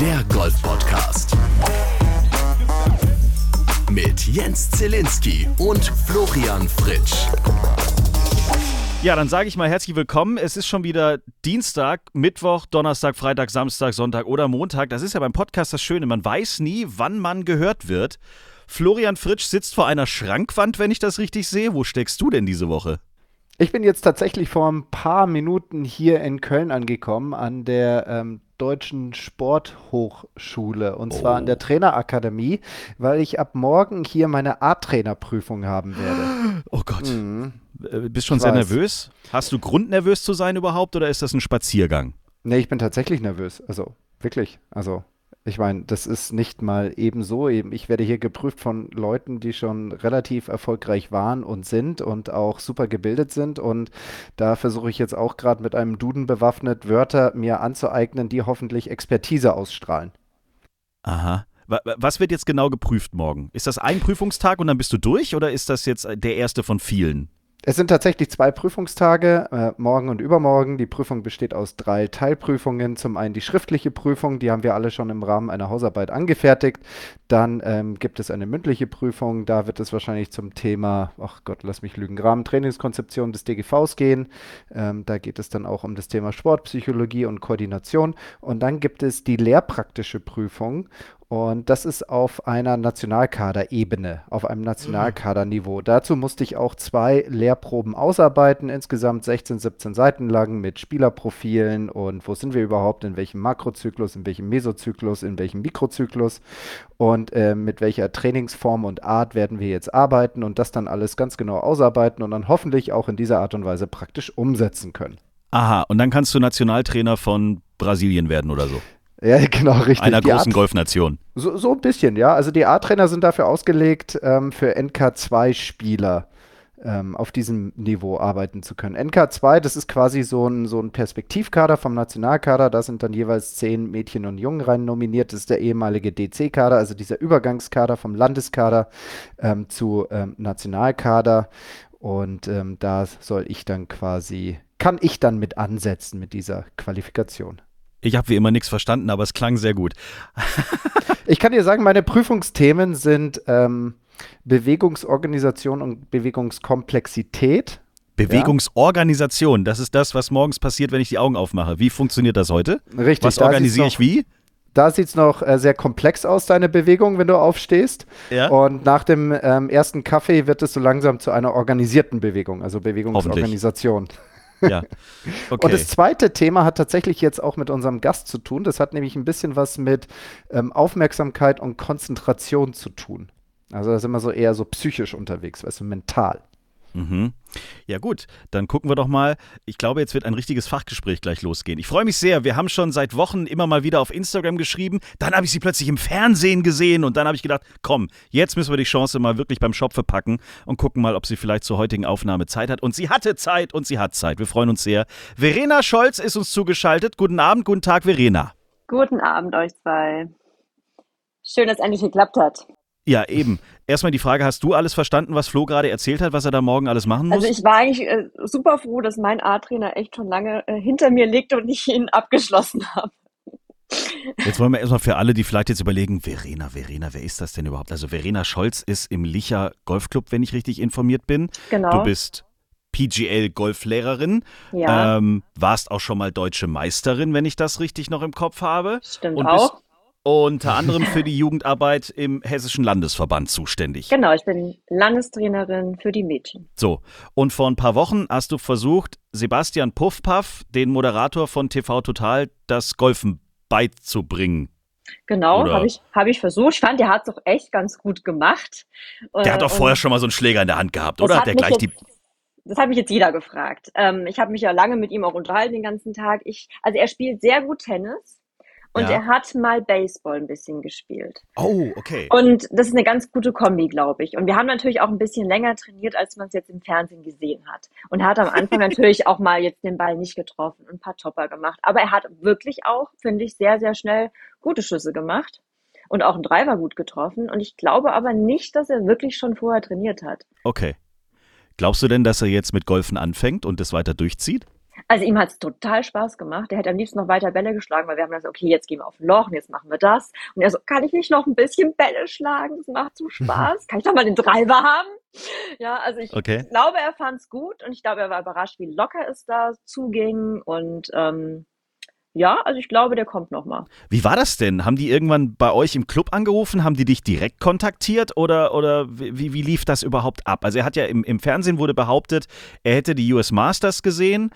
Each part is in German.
der Golf Podcast. Mit Jens Zielinski und Florian Fritsch. Ja, dann sage ich mal herzlich willkommen. Es ist schon wieder Dienstag, Mittwoch, Donnerstag, Freitag, Samstag, Sonntag oder Montag. Das ist ja beim Podcast das Schöne. Man weiß nie, wann man gehört wird. Florian Fritsch sitzt vor einer Schrankwand, wenn ich das richtig sehe. Wo steckst du denn diese Woche? Ich bin jetzt tatsächlich vor ein paar Minuten hier in Köln angekommen, an der ähm, Deutschen Sporthochschule und zwar an der oh. Trainerakademie, weil ich ab morgen hier meine A-Trainerprüfung haben werde. Oh Gott. Mhm. Äh, bist schon ich sehr weiß. nervös? Hast du Grund, nervös zu sein überhaupt oder ist das ein Spaziergang? Nee, ich bin tatsächlich nervös. Also, wirklich. Also, ich meine, das ist nicht mal. Eben, ich werde hier geprüft von Leuten, die schon relativ erfolgreich waren und sind und auch super gebildet sind. Und da versuche ich jetzt auch gerade mit einem Duden bewaffnet, Wörter mir anzueignen, die hoffentlich Expertise ausstrahlen. Aha. Was wird jetzt genau geprüft morgen? Ist das ein Prüfungstag und dann bist du durch oder ist das jetzt der erste von vielen? Es sind tatsächlich zwei Prüfungstage, äh, morgen und übermorgen. Die Prüfung besteht aus drei Teilprüfungen. Zum einen die schriftliche Prüfung, die haben wir alle schon im Rahmen einer Hausarbeit angefertigt. Dann ähm, gibt es eine mündliche Prüfung, da wird es wahrscheinlich zum Thema, ach Gott, lass mich lügen, Rahmentrainingskonzeption des DGVs gehen. Ähm, da geht es dann auch um das Thema Sportpsychologie und Koordination. Und dann gibt es die lehrpraktische Prüfung und das ist auf einer Nationalkader-Ebene, auf einem Nationalkaderniveau. Dazu musste ich auch zwei Lehrproben ausarbeiten, insgesamt 16, 17 Seiten lang mit Spielerprofilen und wo sind wir überhaupt, in welchem Makrozyklus, in welchem Mesozyklus, in welchem Mikrozyklus und äh, mit welcher Trainingsform und Art werden wir jetzt arbeiten und das dann alles ganz genau ausarbeiten und dann hoffentlich auch in dieser Art und Weise praktisch umsetzen können. Aha, und dann kannst du Nationaltrainer von Brasilien werden oder so. Ja, genau, richtig. Einer die großen Golfnation. So, so ein bisschen, ja. Also die A-Trainer sind dafür ausgelegt, ähm, für NK2-Spieler ähm, auf diesem Niveau arbeiten zu können. NK2, das ist quasi so ein, so ein Perspektivkader vom Nationalkader. Da sind dann jeweils zehn Mädchen und Jungen rein nominiert. Das ist der ehemalige DC-Kader, also dieser Übergangskader vom Landeskader ähm, zu ähm, Nationalkader. Und ähm, da soll ich dann quasi, kann ich dann mit ansetzen mit dieser Qualifikation. Ich habe wie immer nichts verstanden, aber es klang sehr gut. ich kann dir sagen, meine Prüfungsthemen sind ähm, Bewegungsorganisation und Bewegungskomplexität. Bewegungsorganisation, das ist das, was morgens passiert, wenn ich die Augen aufmache. Wie funktioniert das heute? Richtig. Was organisiere ich wie? Da sieht es noch äh, sehr komplex aus, deine Bewegung, wenn du aufstehst. Ja. Und nach dem ähm, ersten Kaffee wird es so langsam zu einer organisierten Bewegung, also Bewegungsorganisation. Ja. Okay. Und das zweite Thema hat tatsächlich jetzt auch mit unserem Gast zu tun. Das hat nämlich ein bisschen was mit ähm, Aufmerksamkeit und Konzentration zu tun. Also da sind wir so eher so psychisch unterwegs, weißt du, mental. Mhm. Ja gut, dann gucken wir doch mal. Ich glaube, jetzt wird ein richtiges Fachgespräch gleich losgehen. Ich freue mich sehr. Wir haben schon seit Wochen immer mal wieder auf Instagram geschrieben. Dann habe ich sie plötzlich im Fernsehen gesehen und dann habe ich gedacht, komm, jetzt müssen wir die Chance mal wirklich beim Schopfe packen und gucken mal, ob sie vielleicht zur heutigen Aufnahme Zeit hat. Und sie hatte Zeit und sie hat Zeit. Wir freuen uns sehr. Verena Scholz ist uns zugeschaltet. Guten Abend, guten Tag, Verena. Guten Abend euch zwei. Schön, dass es endlich geklappt hat. Ja, eben. Erstmal die Frage, hast du alles verstanden, was Flo gerade erzählt hat, was er da morgen alles machen muss? Also ich war eigentlich äh, super froh, dass mein A-Trainer echt schon lange äh, hinter mir liegt und ich ihn abgeschlossen habe. Jetzt wollen wir erstmal für alle, die vielleicht jetzt überlegen, Verena, Verena, wer ist das denn überhaupt? Also Verena Scholz ist im Licher Golfclub, wenn ich richtig informiert bin. Genau. Du bist PGL-Golflehrerin. Ja. Ähm, warst auch schon mal deutsche Meisterin, wenn ich das richtig noch im Kopf habe. Stimmt und auch unter anderem für die Jugendarbeit im Hessischen Landesverband zuständig. Genau, ich bin Landestrainerin für die Mädchen. So, und vor ein paar Wochen hast du versucht, Sebastian Puffpaff, den Moderator von TV Total, das Golfen beizubringen. Genau, habe ich, hab ich versucht. Ich fand, der hat es doch echt ganz gut gemacht. Der hat doch vorher schon mal so einen Schläger in der Hand gehabt, oder? Hat der gleich jetzt, die das hat mich jetzt jeder gefragt. Ähm, ich habe mich ja lange mit ihm auch unterhalten den ganzen Tag. Ich, also er spielt sehr gut Tennis. Und ja. er hat mal Baseball ein bisschen gespielt. Oh, okay. Und das ist eine ganz gute Kombi, glaube ich. Und wir haben natürlich auch ein bisschen länger trainiert, als man es jetzt im Fernsehen gesehen hat. Und er hat am Anfang natürlich auch mal jetzt den Ball nicht getroffen und ein paar Topper gemacht. Aber er hat wirklich auch, finde ich, sehr, sehr schnell gute Schüsse gemacht. Und auch einen Driver gut getroffen. Und ich glaube aber nicht, dass er wirklich schon vorher trainiert hat. Okay. Glaubst du denn, dass er jetzt mit Golfen anfängt und das weiter durchzieht? Also ihm hat es total Spaß gemacht. Er hätte am liebsten noch weiter Bälle geschlagen, weil wir haben gesagt, okay, jetzt gehen wir auf ein Loch und jetzt machen wir das. Und er so, kann ich nicht noch ein bisschen Bälle schlagen? Das macht so Spaß. Kann ich doch mal den Driver haben? Ja, also ich Okay. glaube, er fand es gut und ich glaube, er war überrascht, wie locker es da zuging. Und ähm, ja, also ich glaube, der kommt noch mal. Wie war das denn? Haben die irgendwann bei euch im Club angerufen? Haben die dich direkt kontaktiert oder, oder wie, wie lief das überhaupt ab? Also er hat ja im, im Fernsehen wurde behauptet, er hätte die US Masters gesehen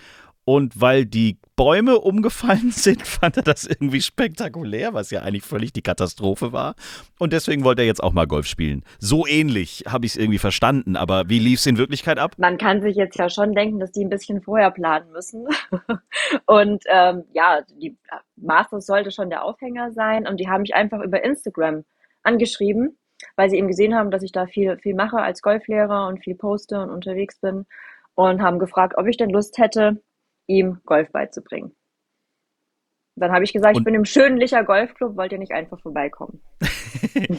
und weil die Bäume umgefallen sind, fand er das irgendwie spektakulär, was ja eigentlich völlig die Katastrophe war. Und deswegen wollte er jetzt auch mal Golf spielen. So ähnlich habe ich es irgendwie verstanden, aber wie lief es in Wirklichkeit ab? Man kann sich jetzt ja schon denken, dass die ein bisschen vorher planen müssen. Und ähm, ja, die Masters sollte schon der Aufhänger sein. Und die haben mich einfach über Instagram angeschrieben, weil sie eben gesehen haben, dass ich da viel, viel mache als Golflehrer und viel poste und unterwegs bin. Und haben gefragt, ob ich denn Lust hätte, ihm Golf beizubringen. Dann habe ich gesagt, Und- ich bin im schönen Licher Golfclub, wollt ihr nicht einfach vorbeikommen?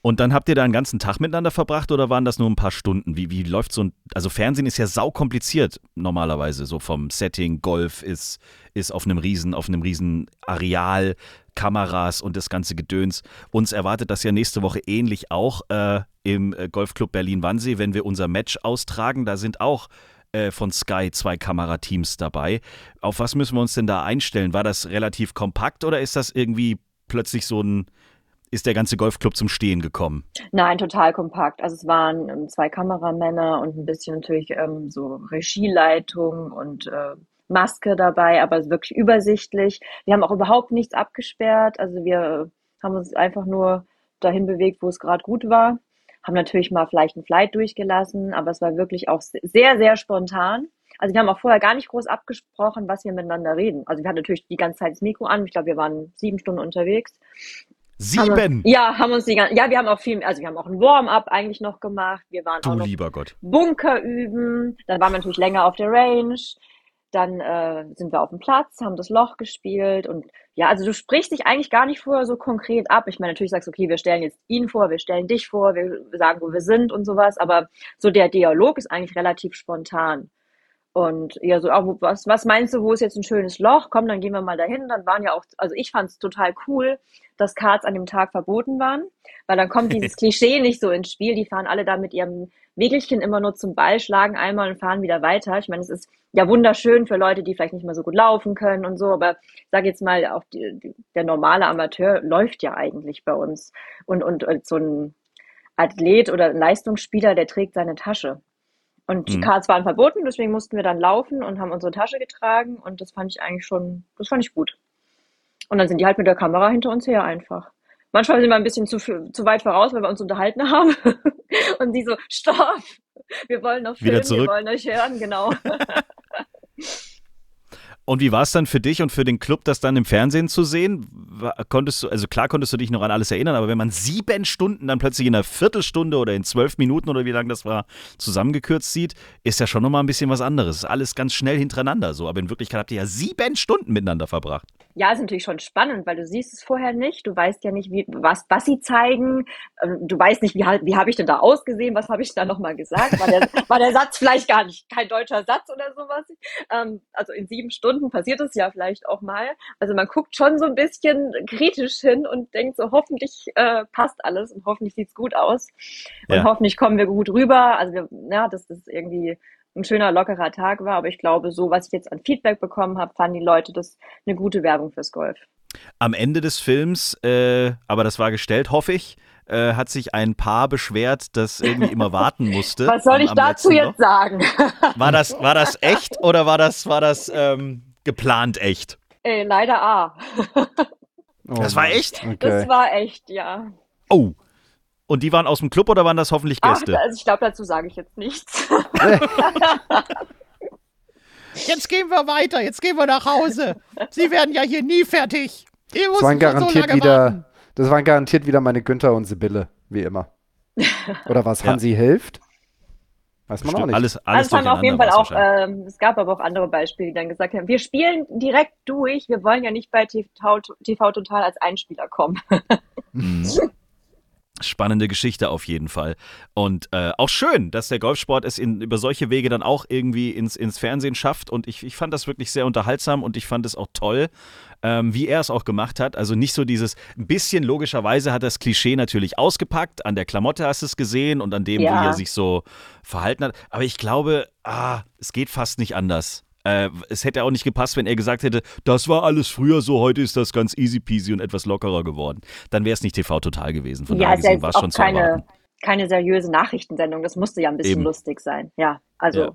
Und dann habt ihr da einen ganzen Tag miteinander verbracht oder waren das nur ein paar Stunden? Wie, wie läuft so ein. Also, Fernsehen ist ja saukompliziert normalerweise, so vom Setting. Golf ist, ist auf einem riesen, auf einem riesen Areal, Kameras und das ganze Gedöns. Uns erwartet das ja nächste Woche ähnlich auch äh, im äh, Golfclub Berlin-Wannsee, wenn wir unser Match austragen. Da sind auch äh, von Sky zwei Kamerateams dabei. Auf was müssen wir uns denn da einstellen? War das relativ kompakt oder ist das irgendwie plötzlich so ein. Ist der ganze Golfclub zum Stehen gekommen? Nein, total kompakt. Also es waren ähm, zwei Kameramänner und ein bisschen natürlich ähm, so Regieleitung und äh, Maske dabei, aber wirklich übersichtlich. Wir haben auch überhaupt nichts abgesperrt. Also wir haben uns einfach nur dahin bewegt, wo es gerade gut war. Haben natürlich mal vielleicht einen Flight durchgelassen, aber es war wirklich auch sehr, sehr spontan. Also wir haben auch vorher gar nicht groß abgesprochen, was wir miteinander reden. Also wir hatten natürlich die ganze Zeit das Mikro an. Ich glaube, wir waren sieben Stunden unterwegs. Haben Sieben! wir, ja, haben uns die ganze, ja, wir haben auch viel, also wir haben auch ein Warm-up eigentlich noch gemacht. Wir waren auch Du noch lieber Gott. Bunker üben. Dann waren wir natürlich länger auf der Range. Dann äh, sind wir auf dem Platz, haben das Loch gespielt und ja, also du sprichst dich eigentlich gar nicht vorher so konkret ab. Ich meine, natürlich sagst du, okay, wir stellen jetzt ihn vor, wir stellen dich vor, wir sagen, wo wir sind und sowas, aber so der Dialog ist eigentlich relativ spontan. Und ja, so, auch, was, was meinst du, wo ist jetzt ein schönes Loch? Komm, dann gehen wir mal dahin. Dann waren ja auch, also ich fand es total cool, dass Karts an dem Tag verboten waren, weil dann kommt dieses Klischee nicht so ins Spiel. Die fahren alle da mit ihrem Wegelchen immer nur zum Ball, schlagen einmal und fahren wieder weiter. Ich meine, es ist ja wunderschön für Leute, die vielleicht nicht mehr so gut laufen können und so, aber ich sage jetzt mal, auch die, die, der normale Amateur läuft ja eigentlich bei uns. Und, und, und so ein Athlet oder ein Leistungsspieler, der trägt seine Tasche. Und die Mhm. Karts waren verboten, deswegen mussten wir dann laufen und haben unsere Tasche getragen und das fand ich eigentlich schon, das fand ich gut. Und dann sind die halt mit der Kamera hinter uns her einfach. Manchmal sind wir ein bisschen zu, zu weit voraus, weil wir uns unterhalten haben. Und die so, stopp! Wir wollen noch filmen, wir wollen euch hören, genau. Und wie war es dann für dich und für den Club, das dann im Fernsehen zu sehen? Konntest du, also klar konntest du dich noch an alles erinnern, aber wenn man sieben Stunden dann plötzlich in einer Viertelstunde oder in zwölf Minuten oder wie lange das war, zusammengekürzt sieht, ist ja schon nochmal ein bisschen was anderes. Alles ganz schnell hintereinander so, aber in Wirklichkeit habt ihr ja sieben Stunden miteinander verbracht. Ja, ist natürlich schon spannend, weil du siehst es vorher nicht. Du weißt ja nicht, wie, was, was sie zeigen. Ähm, Du weißt nicht, wie, halt- wie habe ich denn da ausgesehen? Was habe ich da nochmal gesagt? War der, war der Satz vielleicht gar nicht kein deutscher Satz oder sowas? Ähm, also in sieben Stunden passiert es ja vielleicht auch mal. Also man guckt schon so ein bisschen kritisch hin und denkt so, hoffentlich äh, passt alles und hoffentlich sieht's gut aus. Und Ja. hoffentlich kommen wir gut rüber. Also wir, ja, dass das irgendwie ein schöner, lockerer Tag war. Aber ich glaube, so was ich jetzt an Feedback bekommen habe, fanden die Leute das eine gute Werbung fürs Golf. Am Ende des Films, äh, aber das war gestellt, hoffe ich, äh, hat sich ein Paar beschwert, das irgendwie immer warten musste. Was soll am- ich am dazu jetzt Loch. sagen? War das, war das echt oder war das, war das ähm, geplant echt? Ey, leider A. Oh Das war echt? Okay. Das war echt, ja. Oh. Und die waren aus dem Club oder waren das hoffentlich Ach, Gäste? also ich glaube, dazu sage ich jetzt nichts. Jetzt gehen wir weiter, jetzt gehen wir nach Hause. Sie werden ja hier nie fertig. Ihr das waren garantiert wieder, das waren garantiert wieder meine Günther und Sibylle, wie immer. Oder was Ja. Hansi hilft? Weiß man auch nicht. alles, alles Also haben auf jeden Fall auch, ähm, es gab aber auch andere Beispiele, die dann gesagt haben, wir spielen direkt durch, wir wollen ja nicht bei TV, TV Total als Einspieler kommen. Mhm. Spannende Geschichte auf jeden Fall. Und äh, auch schön, dass der Golfsport es in, über solche Wege dann auch irgendwie ins, ins Fernsehen schafft. Und ich, ich fand das wirklich sehr unterhaltsam und ich fand es auch toll, ähm, wie er es auch gemacht hat. Also nicht so dieses, ein bisschen logischerweise hat das Klischee natürlich ausgepackt. An der Klamotte hast du es gesehen und an dem, Ja. wie er sich so verhalten hat. Aber ich glaube, ah, es geht fast nicht anders. Äh, es hätte auch nicht gepasst, wenn er gesagt hätte, das war alles früher so, heute ist das ganz easy peasy und etwas lockerer geworden. Dann wäre es nicht TV total gewesen. Von ja, daher gesehen war es schon zu keine, erwarten. keine seriöse Nachrichtensendung. Das musste ja ein bisschen Eben. lustig sein. Ja, also. Ja.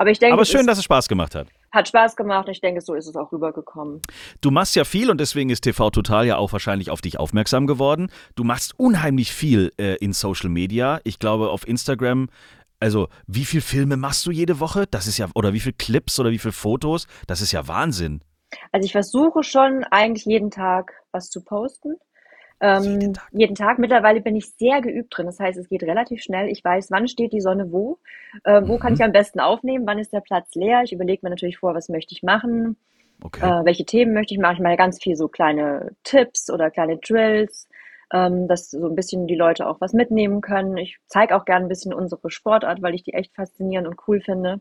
Aber ich denke, Aber schön, dass es Spaß gemacht hat. hat Spaß gemacht und ich denke, so ist es auch rübergekommen. Du machst ja viel und deswegen ist TV Total ja auch wahrscheinlich auf dich aufmerksam geworden. Du machst unheimlich viel äh, in Social Media. Ich glaube auf Instagram. Also, wie viel Filme machst du jede Woche? Das ist ja, oder wie viel Clips oder wie viel Fotos? Das ist ja Wahnsinn. Also ich versuche schon eigentlich jeden Tag was zu posten. Ähm, Jeden Tag. jeden Tag. Mittlerweile bin ich sehr geübt drin. Das heißt, es geht relativ schnell. Ich weiß, wann steht die Sonne wo, äh, wo kann Mhm. ich am besten aufnehmen, wann ist der Platz leer. Ich überlege mir natürlich vor, was möchte ich machen, Okay. äh, welche Themen möchte ich machen. Ich mache ganz viel so kleine Tipps oder kleine Drills, ähm, dass so ein bisschen die Leute auch was mitnehmen können. Ich zeige auch gerne ein bisschen unsere Sportart, weil ich die echt faszinierend und cool finde.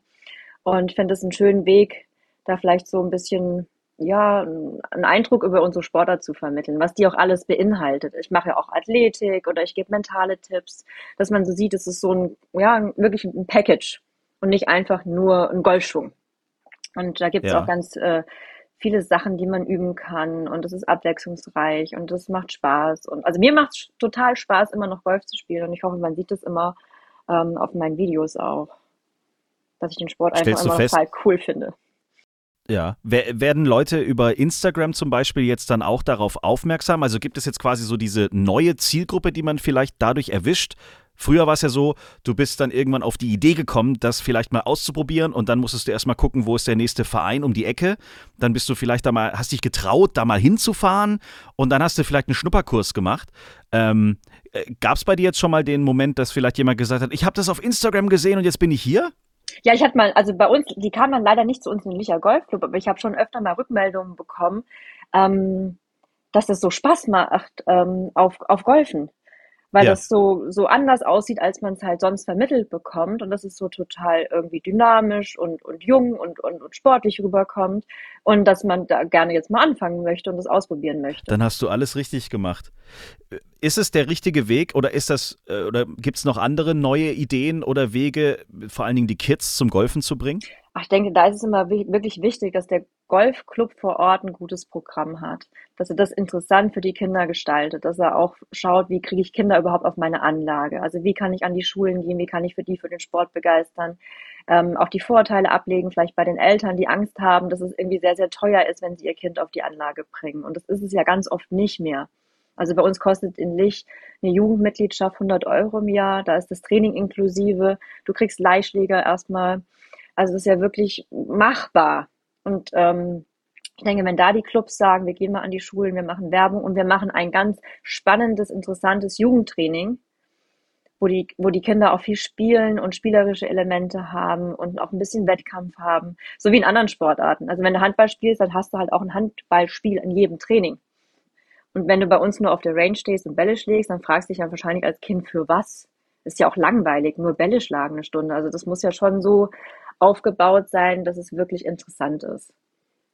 Und ich finde es einen schönen Weg, da vielleicht so ein bisschen, ja, einen Eindruck über unsere Sportart zu vermitteln, was die auch alles beinhaltet. Ich mache ja auch Athletik oder ich gebe mentale Tipps, dass man so sieht, es ist so ein, ja, wirklich ein Package und nicht einfach nur ein Golfschwung. Und da gibt es Ja. auch ganz äh, viele Sachen, die man üben kann und es ist abwechslungsreich und es macht Spaß. Und also mir macht es total Spaß, immer noch Golf zu spielen und ich hoffe, man sieht es immer ähm, auf meinen Videos auch, dass ich den Sport einfach Stellst immer fest- total cool finde. Ja. Wer- Werden Leute über Instagram zum Beispiel jetzt dann auch darauf aufmerksam? Also gibt es jetzt quasi so diese neue Zielgruppe, die man vielleicht dadurch erwischt? Früher war es ja so, du bist dann irgendwann auf die Idee gekommen, das vielleicht mal auszuprobieren und dann musstest du erstmal gucken, wo ist der nächste Verein um die Ecke. Dann bist du vielleicht da mal, hast dich getraut, da mal hinzufahren und dann hast du vielleicht einen Schnupperkurs gemacht. Ähm, Gab es bei dir jetzt schon mal den Moment, dass vielleicht jemand gesagt hat, ich habe das auf Instagram gesehen und jetzt bin ich hier? Ja, ich hatte mal, also bei uns, die kam dann leider nicht zu uns in den Licher Golfclub, aber ich habe schon öfter mal Rückmeldungen bekommen, ähm, dass es so Spaß macht ähm, auf, auf Golfen. Weil Ja. das so, so anders aussieht, als man es halt sonst vermittelt bekommt. Und das ist so total irgendwie dynamisch und, und jung und, und, und sportlich rüberkommt. Und dass man da gerne jetzt mal anfangen möchte und das ausprobieren möchte. Dann hast du alles richtig gemacht. Ist es der richtige Weg oder ist das äh, oder gibt es noch andere neue Ideen oder Wege, vor allen Dingen die Kids zum Golfen zu bringen? Ach, ich denke, da ist es immer wi- wirklich wichtig, dass der Golfclub vor Ort ein gutes Programm hat, dass er das interessant für die Kinder gestaltet, dass er auch schaut, wie kriege ich Kinder überhaupt auf meine Anlage, also wie kann ich an die Schulen gehen, wie kann ich für die für den Sport begeistern, ähm, auch die Vorteile ablegen, vielleicht bei den Eltern, die Angst haben, dass es irgendwie sehr, sehr teuer ist, wenn sie ihr Kind auf die Anlage bringen. Und das ist es ja ganz oft nicht mehr. Also bei uns kostet in Lich eine Jugendmitgliedschaft 100 Euro im Jahr, da ist das Training inklusive, du kriegst Leihschläger erstmal. Also das ist ja wirklich machbar. Und ähm, ich denke, wenn da die Clubs sagen, wir gehen mal an die Schulen, wir machen Werbung und wir machen ein ganz spannendes, interessantes Jugendtraining, wo die, wo die Kinder auch viel spielen und spielerische Elemente haben und auch ein bisschen Wettkampf haben, so wie in anderen Sportarten. Also wenn du Handball spielst, dann hast du halt auch ein Handballspiel in jedem Training. Und wenn du bei uns nur auf der Range stehst und Bälle schlägst, dann fragst du dich ja wahrscheinlich als Kind für was. Ist ja auch langweilig, nur Bälle schlagen eine Stunde. Also das muss ja schon so aufgebaut sein, dass es wirklich interessant ist.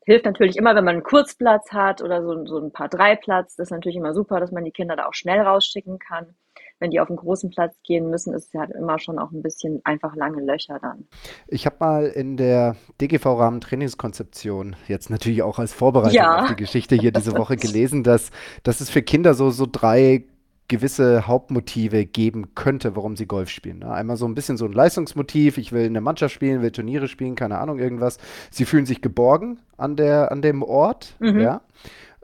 Hilft natürlich immer, wenn man einen Kurzplatz hat oder so, so ein paar Dreiplatz. Das ist natürlich immer super, dass man die Kinder da auch schnell rausschicken kann. Wenn die auf einen großen Platz gehen müssen, ist es ja immer schon auch ein bisschen einfach lange Löcher dann. Ich habe mal in der DGV-Rahmen Trainingskonzeption, jetzt natürlich auch als Vorbereitung Ja. auf die Geschichte hier diese Woche gelesen, dass, dass es für Kinder so, so drei gewisse Hauptmotive geben könnte, warum sie Golf spielen. Ne? Einmal so ein bisschen so ein Leistungsmotiv, ich will in der Mannschaft spielen, will Turniere spielen, keine Ahnung, irgendwas. Sie fühlen sich geborgen an, der, an dem Ort, Mhm. ja.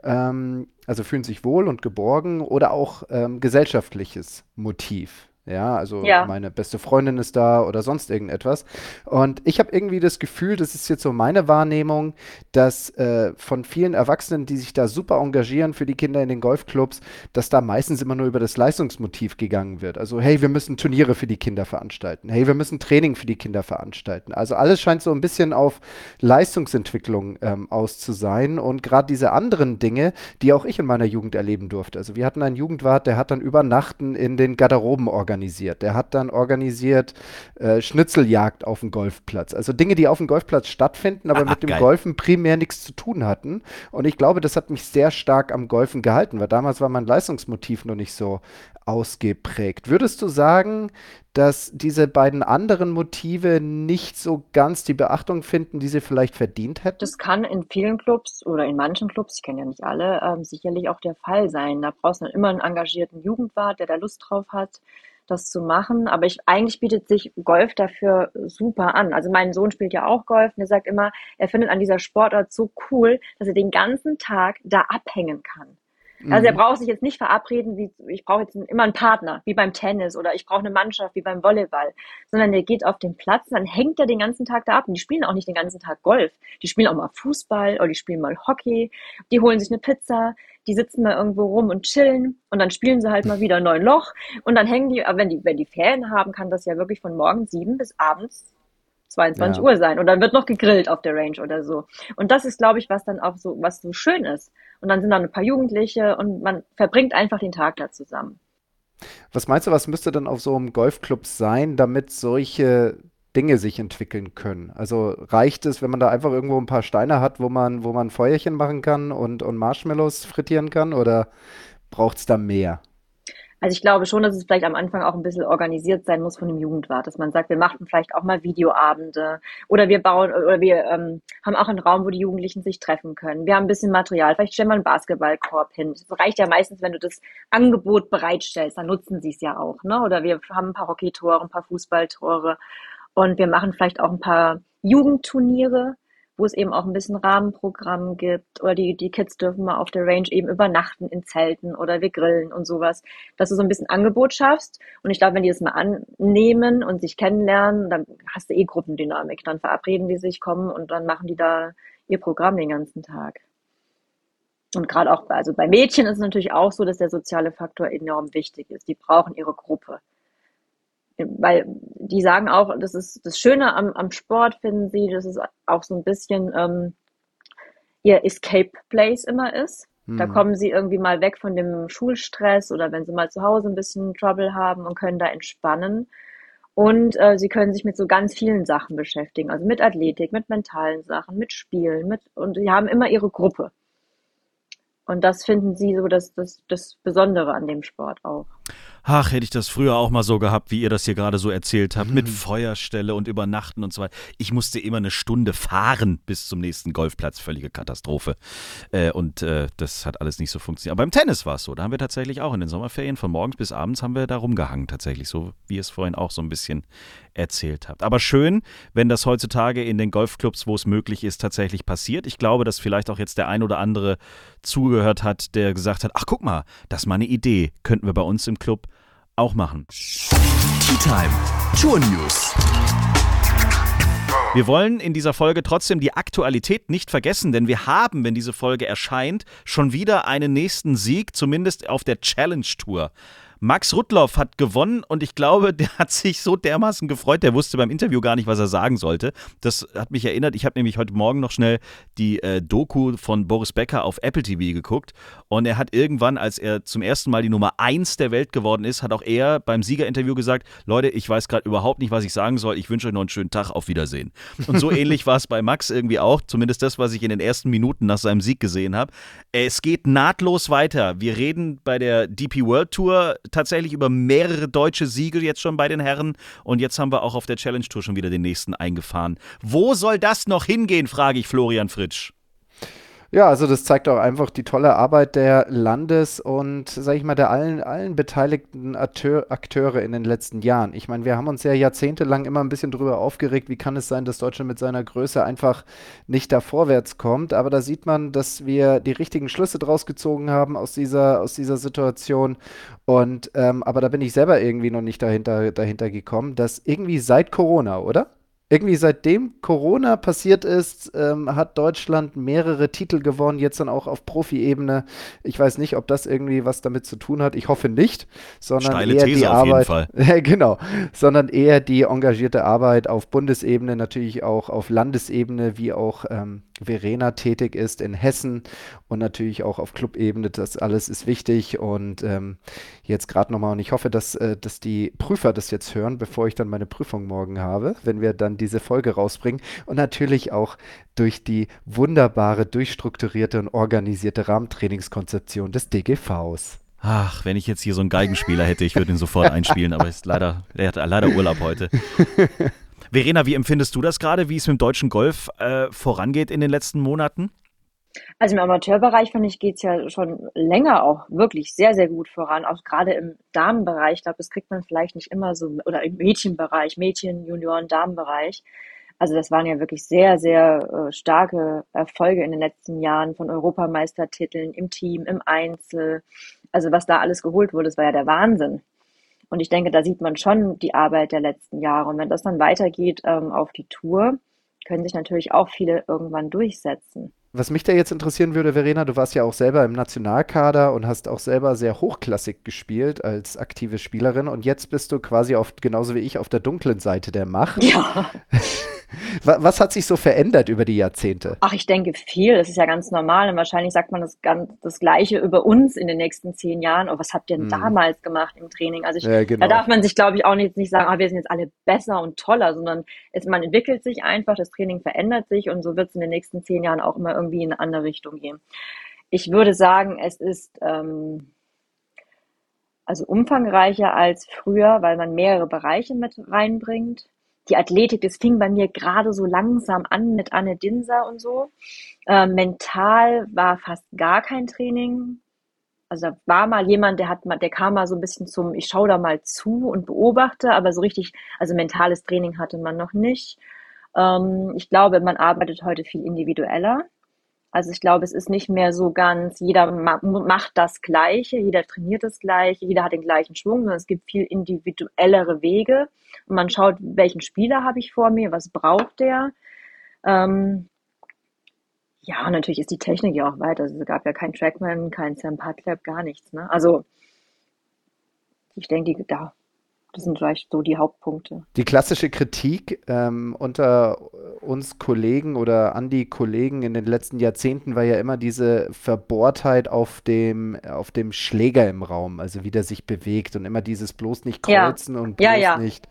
Ähm, also fühlen sich wohl und geborgen oder auch ähm, gesellschaftliches Motiv. Ja, also Ja. meine beste Freundin ist da oder sonst irgendetwas. Und ich habe irgendwie das Gefühl, das ist jetzt so meine Wahrnehmung, dass äh, von vielen Erwachsenen, die sich da super engagieren für die Kinder in den Golfclubs, dass da meistens immer nur über das Leistungsmotiv gegangen wird. Also, hey, wir müssen Turniere für die Kinder veranstalten. Hey, wir müssen Training für die Kinder veranstalten. Also alles scheint so ein bisschen auf Leistungsentwicklung ähm, aus zu sein. Und gerade diese anderen Dinge, die auch ich in meiner Jugend erleben durfte. Also wir hatten einen Jugendwart, der hat dann Übernachten in den Garderoben organisiert. Der hat dann organisiert äh, Schnitzeljagd auf dem Golfplatz. Also Dinge, die auf dem Golfplatz stattfinden, aber Ah, mit dem geil. Golfen primär nichts zu tun hatten. Und ich glaube, das hat mich sehr stark am Golfen gehalten, weil damals war mein Leistungsmotiv noch nicht so ausgeprägt. Würdest du sagen, dass diese beiden anderen Motive nicht so ganz die Beachtung finden, die sie vielleicht verdient hätten? Das kann in vielen Clubs oder in manchen Clubs, ich kenne ja nicht alle, ähm, sicherlich auch der Fall sein. Da brauchst du dann immer einen engagierten Jugendwart, der da Lust drauf hat, das zu machen. Aber ich, eigentlich bietet sich Golf dafür super an. Also mein Sohn spielt ja auch Golf und er sagt immer, er findet an dieser Sportart so cool, dass er den ganzen Tag da abhängen kann. Also er braucht sich jetzt nicht verabreden, wie ich brauche jetzt immer einen Partner, wie beim Tennis oder ich brauche eine Mannschaft, wie beim Volleyball, sondern der geht auf den Platz, dann hängt er den ganzen Tag da ab. Und die spielen auch nicht den ganzen Tag Golf. Die spielen auch mal Fußball oder die spielen mal Hockey, die holen sich eine Pizza, die sitzen mal irgendwo rum und chillen und dann spielen sie halt mal wieder neun Loch und dann hängen die, aber wenn die, wenn die Ferien haben, kann das ja wirklich von morgens sieben bis abends 22 Ja. Uhr sein und dann wird noch gegrillt auf der Range oder so. Und das ist, glaube ich, was dann auch so, was so schön ist. Und dann sind da ein paar Jugendliche und man verbringt einfach den Tag da zusammen. Was meinst du, was müsste dann auf so einem Golfclub sein, damit solche Dinge sich entwickeln können? Also reicht es, wenn man da einfach irgendwo ein paar Steine hat, wo man, wo man Feuerchen machen kann und, und Marshmallows frittieren kann, oder braucht es da mehr? Also ich glaube schon, dass es vielleicht am Anfang auch ein bisschen organisiert sein muss von dem Jugendwart, dass man sagt, wir machen vielleicht auch mal Videoabende oder wir bauen oder wir ähm, haben auch einen Raum, wo die Jugendlichen sich treffen können. Wir haben ein bisschen Material, vielleicht stellen wir einen Basketballkorb hin. Das reicht ja meistens, wenn du das Angebot bereitstellst, dann nutzen sie es ja auch, ne? Oder wir haben ein paar Hockeytore, ein paar Fußballtore und wir machen vielleicht auch ein paar Jugendturniere, wo es eben auch ein bisschen Rahmenprogramm gibt oder die, die Kids dürfen mal auf der Range eben übernachten in Zelten oder wir grillen und sowas, dass du so ein bisschen Angebot schaffst. Und ich glaube, wenn die das mal annehmen und sich kennenlernen, dann hast du eh Gruppendynamik. Dann verabreden die sich, kommen und dann machen die da ihr Programm den ganzen Tag. Und gerade auch, also bei Mädchen ist es natürlich auch so, dass der soziale Faktor enorm wichtig ist. Die brauchen ihre Gruppe weil die sagen auch, das ist das Schöne am, am Sport, finden sie, dass es auch so ein bisschen ähm, ihr Escape Place immer ist. Da Hm. kommen sie irgendwie mal weg von dem Schulstress oder wenn sie mal zu Hause ein bisschen Trouble haben und können da entspannen. Und äh, sie können sich mit so ganz vielen Sachen beschäftigen, also mit Athletik, mit mentalen Sachen, mit Spielen, mit und sie haben immer ihre Gruppe. Und das finden sie so das, das, das Besondere an dem Sport auch. Ach, hätte ich das früher auch mal so gehabt, wie ihr das hier gerade so erzählt habt, mit Feuerstelle und Übernachten und so weiter. Ich musste immer eine Stunde fahren bis zum nächsten Golfplatz. Völlige Katastrophe. Äh, und äh, das hat alles nicht so funktioniert. Aber beim Tennis war es so. Da haben wir tatsächlich auch in den Sommerferien von morgens bis abends haben wir da rumgehangen. Tatsächlich, so wie ihr es vorhin auch so ein bisschen erzählt habt. Aber schön, wenn das heutzutage in den Golfclubs, wo es möglich ist, tatsächlich passiert. Ich glaube, dass vielleicht auch jetzt der ein oder andere zugehört hat, der gesagt hat, ach guck mal, das ist mal eine Idee. Könnten wir bei uns im Club auch machen. Tea Time. Tour News. Wir wollen in dieser Folge trotzdem die Aktualität nicht vergessen, denn wir haben, wenn diese Folge erscheint, schon wieder einen nächsten Sieg, zumindest auf der Challenge Tour. Max Rudloff hat gewonnen und ich glaube, der hat sich so dermaßen gefreut, der wusste beim Interview gar nicht, was er sagen sollte. Das hat mich erinnert, ich habe nämlich heute Morgen noch schnell die äh, Doku von Boris Becker auf Apple TV geguckt und er hat irgendwann, als er zum ersten Mal die Nummer 1 der Welt geworden ist, hat auch er beim Siegerinterview gesagt, Leute, ich weiß gerade überhaupt nicht, was ich sagen soll, ich wünsche euch noch einen schönen Tag, auf Wiedersehen. Und so ähnlich war es bei Max irgendwie auch, zumindest das, was ich in den ersten Minuten nach seinem Sieg gesehen habe. Es geht nahtlos weiter. Wir reden bei der DP World Tour tatsächlich über mehrere deutsche Siege jetzt schon bei den Herren und jetzt haben wir auch auf der Challenge Tour schon wieder den nächsten eingefahren. Wo soll das noch hingehen, frage ich Florian Fritsch. Ja, also das zeigt auch einfach die tolle Arbeit der Landes- und, sag ich mal, der allen, allen beteiligten Akteur, Akteure in den letzten Jahren. Ich meine, wir haben uns ja jahrzehntelang immer ein bisschen drüber aufgeregt, wie kann es sein, dass Deutschland mit seiner Größe einfach nicht da vorwärts kommt. Aber da sieht man, dass wir die richtigen Schlüsse draus gezogen haben aus dieser, aus dieser Situation. Und, ähm, aber da bin ich selber irgendwie noch nicht dahinter, dahinter gekommen, dass irgendwie seit Corona, oder? Irgendwie seitdem Corona passiert ist, ähm, hat Deutschland mehrere Titel gewonnen, jetzt dann auch auf Profi-Ebene. Ich weiß nicht, ob das irgendwie was damit zu tun hat. Ich hoffe nicht, sondern Steile eher These die auf Arbeit. jeden Fall. genau, sondern eher die engagierte Arbeit auf Bundesebene, natürlich auch auf Landesebene, wie auch ähm, Verena tätig ist in Hessen und natürlich auch auf Clubebene. Das alles ist wichtig und ähm, jetzt gerade nochmal und ich hoffe, dass, äh, dass die Prüfer das jetzt hören, bevor ich dann meine Prüfung morgen habe, wenn wir dann diese Folge rausbringen und natürlich auch durch die wunderbare, durchstrukturierte und organisierte Rahmentrainingskonzeption des DGVs. Ach, wenn ich jetzt hier so einen Geigenspieler hätte, ich würde ihn sofort einspielen, aber ist leider, er hat leider Urlaub heute. Verena, wie empfindest du das gerade, wie es mit dem deutschen Golf äh, vorangeht in den letzten Monaten? Also im Amateurbereich, finde ich, geht es ja schon länger auch wirklich sehr, sehr gut voran. Auch gerade im Damenbereich, ich glaube, das kriegt man vielleicht nicht immer so, oder im Mädchenbereich, Mädchen, Junioren, Damenbereich. Also das waren ja wirklich sehr, sehr äh, starke Erfolge in den letzten Jahren von Europameistertiteln im Team, im Einzel. Also was da alles geholt wurde, das war ja der Wahnsinn. Und ich denke, da sieht man schon die Arbeit der letzten Jahre. Und wenn das dann weitergeht ähm, auf die Tour, können sich natürlich auch viele irgendwann durchsetzen. Was mich da jetzt interessieren würde, Verena, du warst ja auch selber im Nationalkader und hast auch selber sehr hochklassig gespielt als aktive Spielerin und jetzt bist du quasi auf, genauso wie ich, auf der dunklen Seite der Macht. Ja. Was hat sich so verändert über die Jahrzehnte? Ach, ich denke viel. Das ist ja ganz normal. Und wahrscheinlich sagt man das, ganz, das Gleiche über uns in den nächsten zehn Jahren. Oh, was habt ihr denn Hm. damals gemacht im Training? Also ich, Ja, genau. da darf man sich, glaube ich, auch nicht, nicht sagen, ah, wir sind jetzt alle besser und toller, sondern es, man entwickelt sich einfach, das Training verändert sich und so wird es in den nächsten zehn Jahren auch immer irgendwie in eine andere Richtung gehen. Ich würde sagen, es ist ähm, also umfangreicher als früher, weil man mehrere Bereiche mit reinbringt. Die Athletik, das fing bei mir gerade so langsam an mit Anne Dinser und so. Äh, mental war fast gar kein Training. Also da war mal jemand, der hat mal, der kam mal so ein bisschen zum, ich schaue da mal zu und beobachte, aber so richtig, also mentales Training hatte man noch nicht. Ähm, ich glaube, man arbeitet heute viel individueller. Also ich glaube, es ist nicht mehr so ganz, jeder ma macht das Gleiche, jeder trainiert das Gleiche, jeder hat den gleichen Schwung, sondern es gibt viel individuellere Wege. Und man schaut, welchen Spieler habe ich vor mir, was braucht der. Ähm, ja, und natürlich ist die Technik ja auch weiter. Also es gab ja kein Trackman, kein Sam Patlab, gar nichts. Ne? Also ich denke, da, das sind vielleicht so die Hauptpunkte. Die klassische Kritik ähm, unter uns Kollegen oder an die Kollegen in den letzten Jahrzehnten war ja immer diese Verbohrtheit auf dem, auf dem Schläger im Raum, also wie der sich bewegt und immer dieses bloß nicht Ja. kreuzen und bloß Ja, ja. nicht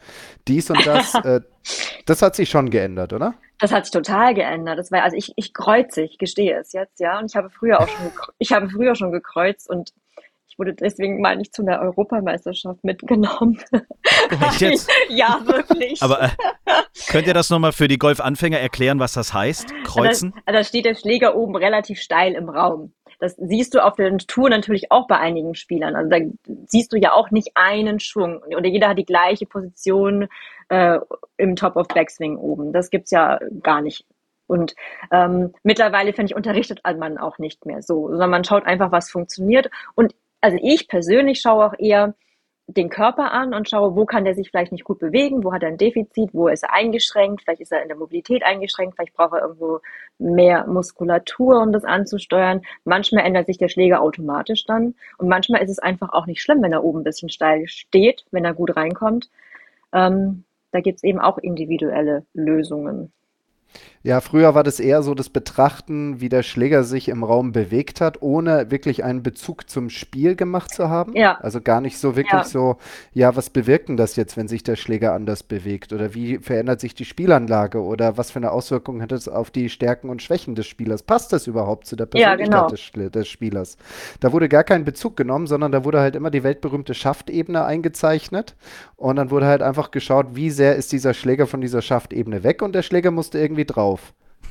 dies und das. äh, das hat sich schon geändert, oder? Das hat sich total geändert. Das war, also ich, ich kreuze, ich gestehe es jetzt, ja. Und ich habe früher auch schon, ich habe früher schon gekreuzt und wurde deswegen mal nicht zu einer Europameisterschaft mitgenommen. Echt jetzt? ja, wirklich. Aber äh, könnt ihr das nochmal für die Golfanfänger erklären, was das heißt? Kreuzen? Da, da steht der Schläger oben relativ steil im Raum. Das siehst du auf der Tour natürlich auch bei einigen Spielern. Also da siehst du ja auch nicht einen Schwung. Oder jeder hat die gleiche Position äh, im Top of Backswing oben. Das gibt's ja gar nicht. Und ähm, mittlerweile, finde ich, unterrichtet man auch nicht mehr so, sondern man schaut einfach, was funktioniert. Und also ich persönlich schaue auch eher den Körper an und schaue, wo kann der sich vielleicht nicht gut bewegen, wo hat er ein Defizit, wo ist er eingeschränkt, vielleicht ist er in der Mobilität eingeschränkt, vielleicht braucht er irgendwo mehr Muskulatur, um das anzusteuern. Manchmal ändert sich der Schläger automatisch dann und manchmal ist es einfach auch nicht schlimm, wenn er oben ein bisschen steil steht, wenn er gut reinkommt. Ähm, da gibt's eben auch individuelle Lösungen. Ja, früher war das eher so das Betrachten, wie der Schläger sich im Raum bewegt hat, ohne wirklich einen Bezug zum Spiel gemacht zu haben. Ja. Also gar nicht so wirklich Ja. so, ja, was bewirkt denn das jetzt, wenn sich der Schläger anders bewegt? Oder wie verändert sich die Spielanlage? Oder was für eine Auswirkung hat es auf die Stärken und Schwächen des Spielers? Passt das überhaupt zu der Ja, Persönlichkeit genau. des, des Spielers? Da wurde gar kein Bezug genommen, sondern da wurde halt immer die weltberühmte Schaftebene eingezeichnet. Und dann wurde halt einfach geschaut, wie sehr ist dieser Schläger von dieser Schaftebene weg und der Schläger musste irgendwie drauf.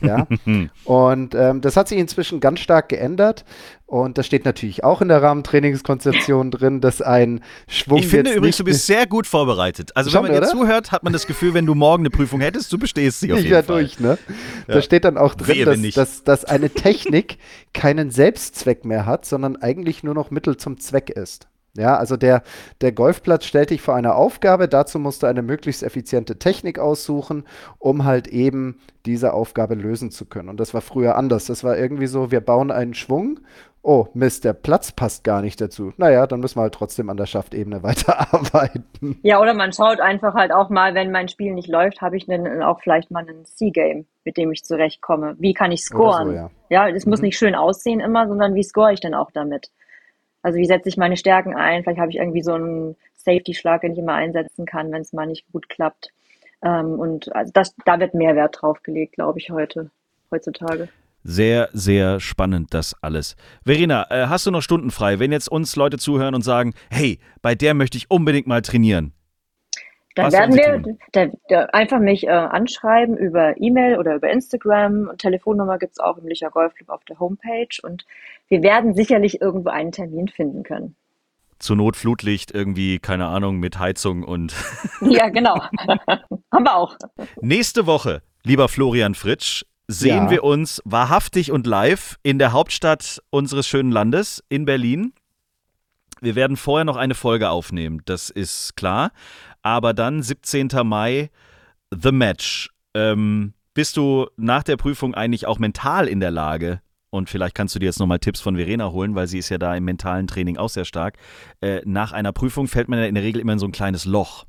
Ja? und ähm, das hat sich inzwischen ganz stark geändert. Und das steht natürlich auch in der Rahmentrainingskonzeption drin, dass ein Schwung. Ich finde übrigens, du bist sehr gut vorbereitet. Also, Schon, wenn man dir zuhört, hat man das Gefühl, wenn du morgen eine Prüfung hättest, du bestehst sie auf Ich jeden Fall. durch, ne? Ja. Da steht dann auch Wehe, drin, wenn dass, dass, dass eine Technik keinen Selbstzweck mehr hat, sondern eigentlich nur noch Mittel zum Zweck ist. Ja, also der, der Golfplatz stellt dich vor eine Aufgabe, dazu musst du eine möglichst effiziente Technik aussuchen, um halt eben diese Aufgabe lösen zu können. Und das war früher anders. Das war irgendwie so, wir bauen einen Schwung. Oh, Mist, der Platz passt gar nicht dazu. Naja, dann müssen wir halt trotzdem an der Schaftebene weiterarbeiten. Ja, oder man schaut einfach halt auch mal, wenn mein Spiel nicht läuft, habe ich dann auch vielleicht mal ein C-Game, mit dem ich zurechtkomme. Wie kann ich Oder so, scoren? ja. Ja, das muss Mhm. nicht schön aussehen immer, sondern wie score ich denn auch damit? Also wie setze ich meine Stärken ein? Vielleicht habe ich irgendwie so einen Safety-Schlag, den ich immer einsetzen kann, wenn es mal nicht gut klappt. Ähm, und also das, da wird mehr Wert drauf gelegt, glaube ich, heute, heutzutage. Sehr, sehr spannend, das alles. Verena, äh, hast du noch Stunden frei? Wenn jetzt uns Leute zuhören und sagen, hey, bei der möchte ich unbedingt mal trainieren. Dann Was werden wir da, da einfach mich äh, anschreiben über E-Mail oder über Instagram. Telefonnummer gibt's auch im Licher Golfclub auf der Homepage. Und wir werden sicherlich irgendwo einen Termin finden können. Zur Not Flutlicht, irgendwie, keine Ahnung, mit Heizung und. Ja, genau. Haben wir auch. Nächste Woche, lieber Florian Fritsch, sehen Ja. wir uns wahrhaftig und live in der Hauptstadt unseres schönen Landes, in Berlin. Wir werden vorher noch eine Folge aufnehmen, das ist klar. Aber dann 17. Mai, The Match. Ähm, bist du nach der Prüfung eigentlich auch mental in der Lage? Und vielleicht kannst du dir jetzt nochmal Tipps von Verena holen, weil sie ist ja da im mentalen Training auch sehr stark. Äh, nach einer Prüfung fällt man ja in der Regel immer in so ein kleines Loch.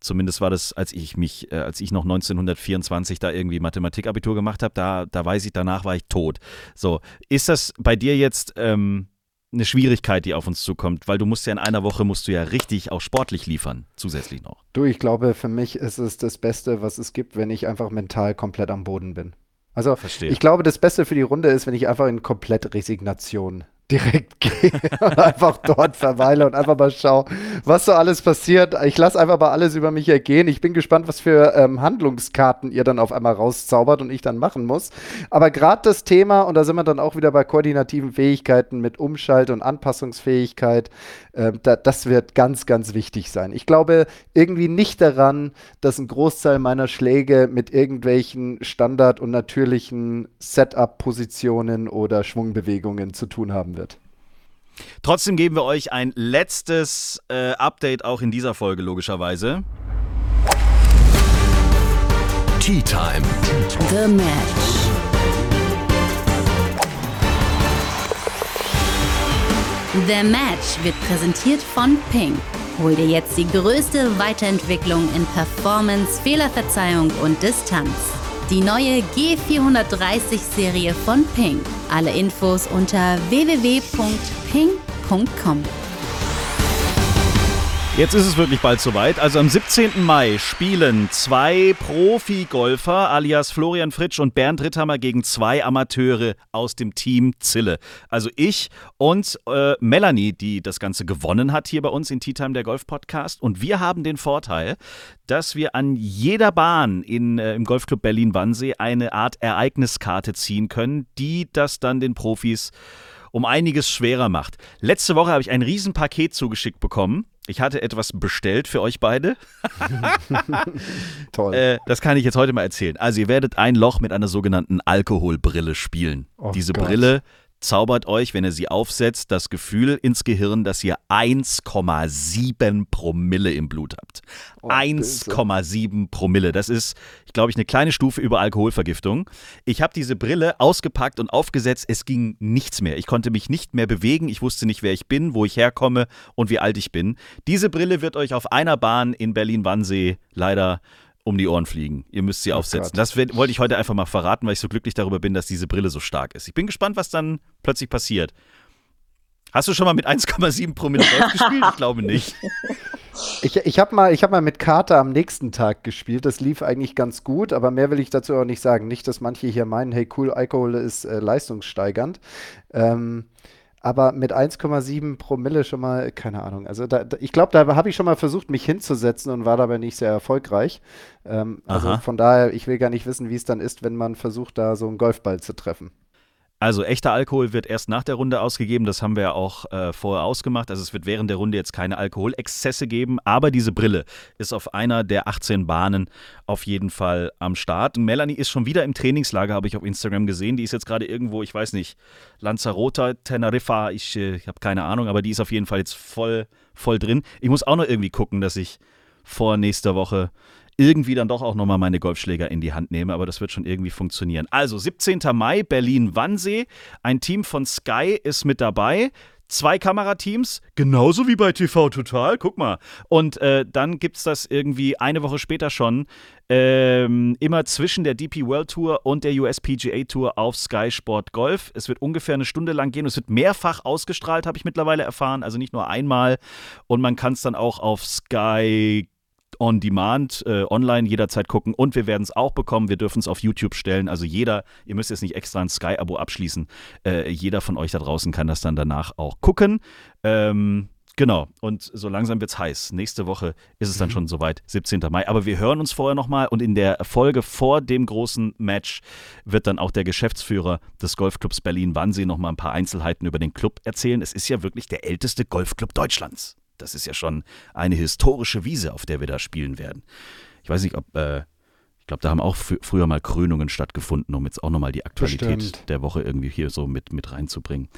Zumindest war das, als ich mich, äh, als ich noch 1924 da irgendwie Mathematikabitur gemacht habe, da, da weiß ich, danach war ich tot. So, ist das bei dir jetzt ähm, eine Schwierigkeit, die auf uns zukommt? Weil du musst ja in einer Woche musst du ja richtig auch sportlich liefern, zusätzlich noch. Du, ich glaube, für mich ist es das Beste, was es gibt, wenn ich einfach mental komplett am Boden bin. Also, Verstehe. ich glaube, das Beste für die Runde ist, wenn ich einfach in komplett Resignation direkt gehe und einfach dort verweile und einfach mal schaue, was so alles passiert. Ich lasse einfach mal alles über mich ergehen. Ich bin gespannt, was für ähm, Handlungskarten ihr dann auf einmal rauszaubert und ich dann machen muss. Aber gerade das Thema, und da sind wir dann auch wieder bei koordinativen Fähigkeiten mit Umschalt- und Anpassungsfähigkeit, äh, da, das wird ganz, ganz wichtig sein. Ich glaube irgendwie nicht daran, dass ein Großteil meiner Schläge mit irgendwelchen Standard- und natürlichen Setup-Positionen oder Schwungbewegungen zu tun haben wird. Trotzdem geben wir euch ein letztes äh, Update auch in dieser Folge, logischerweise. Tea Time. The Match. The Match wird präsentiert von Ping. Hol dir jetzt die größte Weiterentwicklung in Performance, Fehlerverzeihung und Distanz. Die neue G430-Serie von Ping. Alle Infos unter www.ping.com. Jetzt ist es wirklich bald soweit. Also am 17. Mai spielen zwei Profi-Golfer alias Florian Fritsch und Bernd Ritthammer gegen zwei Amateure aus dem Team Zille. Also ich und äh, Melanie, die das Ganze gewonnen hat hier bei uns in Tea Time, der Golf-Podcast. Und wir haben den Vorteil, dass wir an jeder Bahn in, äh, im Golfclub Berlin-Wannsee eine Art Ereigniskarte ziehen können, die das dann den Profis um einiges schwerer macht. Letzte Woche habe ich ein Riesenpaket zugeschickt bekommen. Ich hatte etwas bestellt für euch beide. Toll. Äh, das kann ich jetzt heute mal erzählen. Also ihr werdet ein Loch mit einer sogenannten Alkoholbrille spielen. Oh Diese Gott. Brille zaubert euch, wenn ihr sie aufsetzt, das Gefühl ins Gehirn, dass ihr 1,7 Promille im Blut habt. Oh, 1,7 Promille. Das ist, ich glaube, ich eine kleine Stufe über Alkoholvergiftung. Ich habe diese Brille ausgepackt und aufgesetzt. Es ging nichts mehr. Ich konnte mich nicht mehr bewegen. Ich wusste nicht, wer ich bin, wo ich herkomme und wie alt ich bin. Diese Brille wird euch auf einer Bahn in Berlin-Wannsee leider um die Ohren fliegen. Ihr müsst sie aufsetzen. Gott. Das wollte ich heute einfach mal verraten, weil ich so glücklich darüber bin, dass diese Brille so stark ist. Ich bin gespannt, was dann plötzlich passiert. Hast du schon mal mit 1,7 Promille Golf gespielt? Ich glaube nicht. Ich, ich habe mal, ich hab mal mit Karte am nächsten Tag gespielt. Das lief eigentlich ganz gut, aber mehr will ich dazu auch nicht sagen. Nicht, dass manche hier meinen, hey cool, Alkohol ist äh, leistungssteigernd. Ähm, aber mit 1,7 Promille schon mal, keine Ahnung. Also da, da, ich glaube, da habe ich schon mal versucht, mich hinzusetzen und war dabei nicht sehr erfolgreich. Ähm, also von daher, ich will gar nicht wissen, wie es dann ist, wenn man versucht, da so einen Golfball zu treffen. Also echter Alkohol wird erst nach der Runde ausgegeben, das haben wir ja auch äh, vorher ausgemacht. Also es wird während der Runde jetzt keine Alkoholexzesse geben, aber diese Brille ist auf einer der 18 Bahnen auf jeden Fall am Start. Melanie ist schon wieder im Trainingslager, habe ich auf Instagram gesehen. Die ist jetzt gerade irgendwo, ich weiß nicht, Lanzarote, Teneriffa, ich, äh, ich habe keine Ahnung, aber die ist auf jeden Fall jetzt voll, voll drin. Ich muss auch noch irgendwie gucken, dass ich vor nächster Woche irgendwie dann doch auch nochmal meine Golfschläger in die Hand nehme, aber das wird schon irgendwie funktionieren. Also 17. Mai, Berlin-Wannsee. Ein Team von Sky ist mit dabei. Zwei Kamerateams, genauso wie bei TV Total, guck mal. Und äh, dann gibt es das irgendwie eine Woche später schon, ähm, immer zwischen der DP World Tour und der USPGA Tour auf Sky Sport Golf. Es wird ungefähr eine Stunde lang gehen. Es wird mehrfach ausgestrahlt, habe ich mittlerweile erfahren, also nicht nur einmal. Und man kann es dann auch auf Sky on Demand, äh, online jederzeit gucken und wir werden es auch bekommen. Wir dürfen es auf YouTube stellen. Also jeder, ihr müsst jetzt nicht extra ein Sky-Abo abschließen. Äh, jeder von euch da draußen kann das dann danach auch gucken. Ähm, Genau, und so langsam wird es heiß. Nächste Woche ist es dann mhm. schon soweit, 17. Mai. Aber wir hören uns vorher nochmal und in der Folge vor dem großen Match wird dann auch der Geschäftsführer des Golfclubs Berlin-Wannsee nochmal ein paar Einzelheiten über den Club erzählen. Es ist ja wirklich der älteste Golfclub Deutschlands. Das ist ja schon eine historische Wiese, auf der wir da spielen werden. Ich weiß nicht, ob, äh, ich glaube, da haben auch früher mal Krönungen stattgefunden, um jetzt auch nochmal die Aktualität Bestimmt. der Woche irgendwie hier so mit, mit reinzubringen.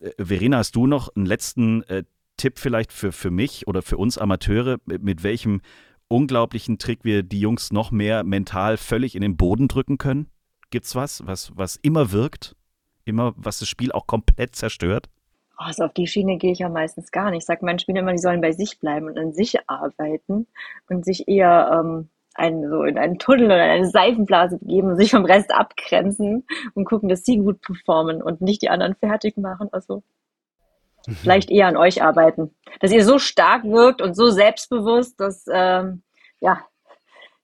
Äh, Verena, hast du noch einen letzten äh, Tipp vielleicht für, für mich oder für uns Amateure, mit, mit welchem unglaublichen Trick wir die Jungs noch mehr mental völlig in den Boden drücken können? Gibt's was, was, was immer wirkt? Immer, was das Spiel auch komplett zerstört? Also auf die Schiene gehe ich ja meistens gar nicht. Ich sage meinen Spielern immer, die sollen bei sich bleiben und an sich arbeiten und sich eher ähm, einen, so in einen Tunnel oder eine Seifenblase begeben und sich vom Rest abgrenzen und gucken, dass sie gut performen und nicht die anderen fertig machen. Also mhm. vielleicht eher an euch arbeiten. Dass ihr so stark wirkt und so selbstbewusst, dass ähm, ja,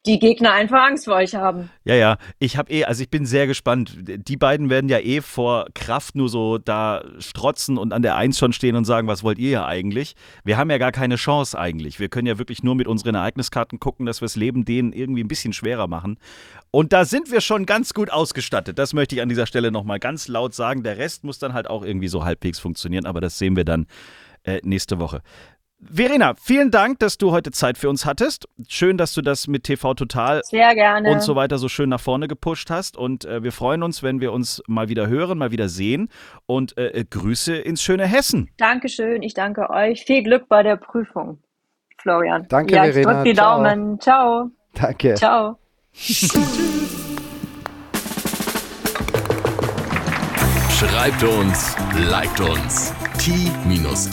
die Gegner einfach Angst vor euch haben. Ja, ja, ich habe eh, also ich bin sehr gespannt. Die beiden werden ja eh vor Kraft nur so da strotzen und an der Eins schon stehen und sagen, was wollt ihr ja eigentlich? Wir haben ja gar keine Chance eigentlich. Wir können ja wirklich nur mit unseren Ereigniskarten gucken, dass wir das Leben denen irgendwie ein bisschen schwerer machen. Und da sind wir schon ganz gut ausgestattet. Das möchte ich an dieser Stelle nochmal ganz laut sagen. Der Rest muss dann halt auch irgendwie so halbwegs funktionieren, aber das sehen wir dann äh, nächste Woche. Verena, vielen Dank, dass du heute Zeit für uns hattest. Schön, dass du das mit TV Total Sehr gerne. und so weiter so schön nach vorne gepusht hast. Und äh, wir freuen uns, wenn wir uns mal wieder hören, mal wieder sehen. Und äh, äh Grüße ins schöne Hessen. Dankeschön, ich danke euch. Viel Glück bei der Prüfung, Florian. Danke, ja, ich Verena. Drück die Ciao. Daumen. Ciao. Danke. Ciao. Schreibt uns, liked uns. t-time.golf